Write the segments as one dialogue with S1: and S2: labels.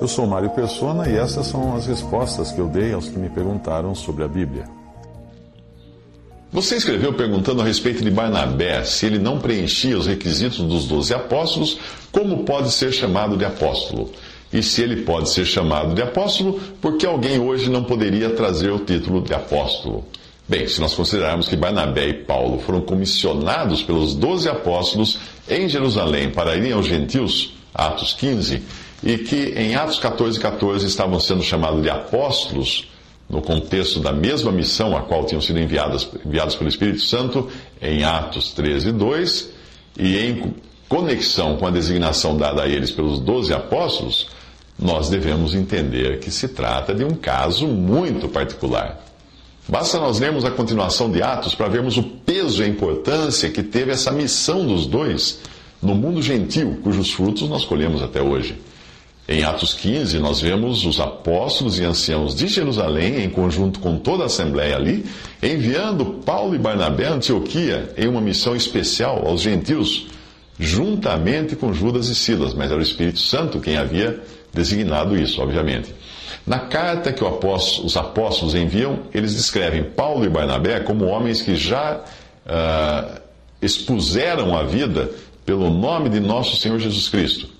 S1: Eu sou Mário Persona e essas são as respostas que eu dei aos que me perguntaram sobre a Bíblia.
S2: Você escreveu perguntando a respeito de Barnabé, se ele não preenchia os requisitos dos doze apóstolos, como pode ser chamado de apóstolo? E se ele pode ser chamado de apóstolo, por que alguém hoje não poderia trazer o título de apóstolo? Bem, se nós considerarmos que Barnabé e Paulo foram comissionados pelos doze apóstolos em Jerusalém para irem aos gentios, Atos 15, e que em Atos 14, 14 estavam sendo chamados de apóstolos, no contexto da mesma missão a qual tinham sido enviadas, enviados pelo Espírito Santo, em Atos 13, 2, e em conexão com a designação dada a eles pelos doze apóstolos, nós devemos entender que se trata de um caso muito particular. Basta nós lermos a continuação de Atos para vermos o peso e a importância que teve essa missão dos dois no mundo gentil, cujos frutos nós colhemos até hoje. Em Atos 15, nós vemos os apóstolos e anciãos de Jerusalém, em conjunto com toda a assembleia ali, enviando Paulo e Barnabé a Antioquia em uma missão especial aos gentios, juntamente com Judas e Silas, mas era o Espírito Santo quem havia designado isso, obviamente. Na carta que os apóstolos enviam, eles descrevem Paulo e Barnabé como homens que já uh, expuseram a vida pelo nome de nosso Senhor Jesus Cristo.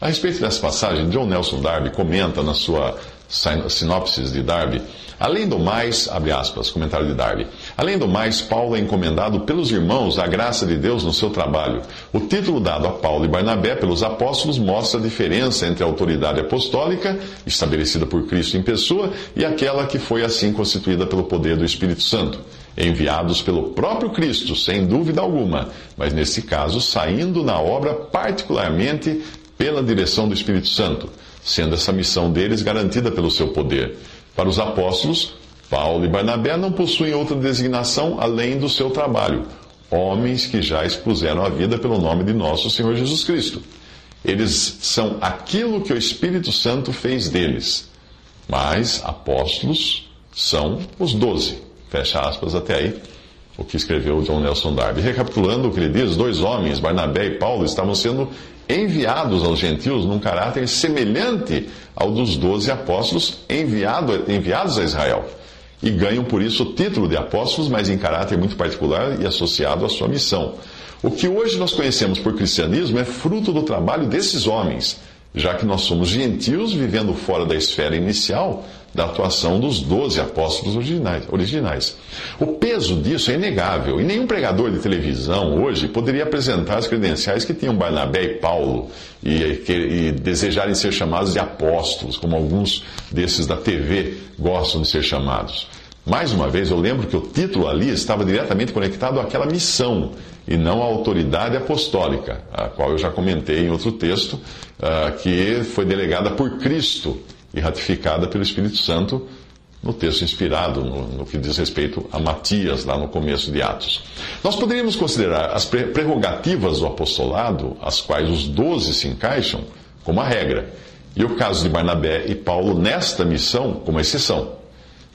S2: A respeito dessa passagem, John Nelson Darby comenta na sua sinopse de Darby, além do mais, abre aspas, comentário de Darby, além do mais, Paulo é encomendado pelos irmãos à graça de Deus no seu trabalho. O título dado a Paulo e Barnabé pelos apóstolos mostra a diferença entre a autoridade apostólica, estabelecida por Cristo em pessoa, e aquela que foi assim constituída pelo poder do Espírito Santo enviados pelo próprio Cristo, sem dúvida alguma, mas nesse caso saindo na obra particularmente pela direção do Espírito Santo, sendo essa missão deles garantida pelo seu poder. Para os apóstolos, Paulo e Barnabé não possuem outra designação além do seu trabalho, homens que já expuseram a vida pelo nome de nosso Senhor Jesus Cristo. Eles são aquilo que o Espírito Santo fez deles. Mas apóstolos são os doze. Fecha aspas até aí o que escreveu John Nelson Darby. Recapitulando o que ele diz, dois homens, Barnabé e Paulo, estavam sendo enviados aos gentios num caráter semelhante ao dos doze apóstolos enviado, enviados a Israel. E ganham por isso o título de apóstolos, mas em caráter muito particular e associado à sua missão. O que hoje nós conhecemos por cristianismo é fruto do trabalho desses homens já que nós somos gentios vivendo fora da esfera inicial da atuação dos doze apóstolos originais. O peso disso é inegável, e nenhum pregador de televisão hoje poderia apresentar as credenciais que tinham Barnabé e Paulo e, que, e desejarem ser chamados de apóstolos, como alguns desses da TV gostam de ser chamados. Mais uma vez, eu lembro que o título ali estava diretamente conectado àquela missão e não à autoridade apostólica, a qual eu já comentei em outro texto, uh, que foi delegada por Cristo e ratificada pelo Espírito Santo no texto inspirado, no, no, que diz respeito a Matias, lá no começo de Atos. Nós poderíamos considerar as prerrogativas do apostolado, as quais os doze se encaixam, como a regra, e o caso de Barnabé e Paulo nesta missão como exceção.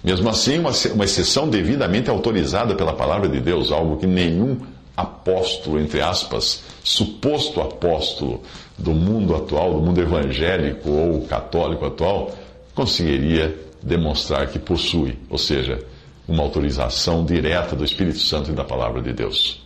S2: Mesmo assim, uma, exceção devidamente autorizada pela palavra de Deus, algo que nenhum apóstolo, entre aspas, suposto apóstolo do mundo atual, do mundo evangélico ou católico atual, conseguiria demonstrar que possui, ou seja, uma autorização direta do Espírito Santo e da palavra de Deus.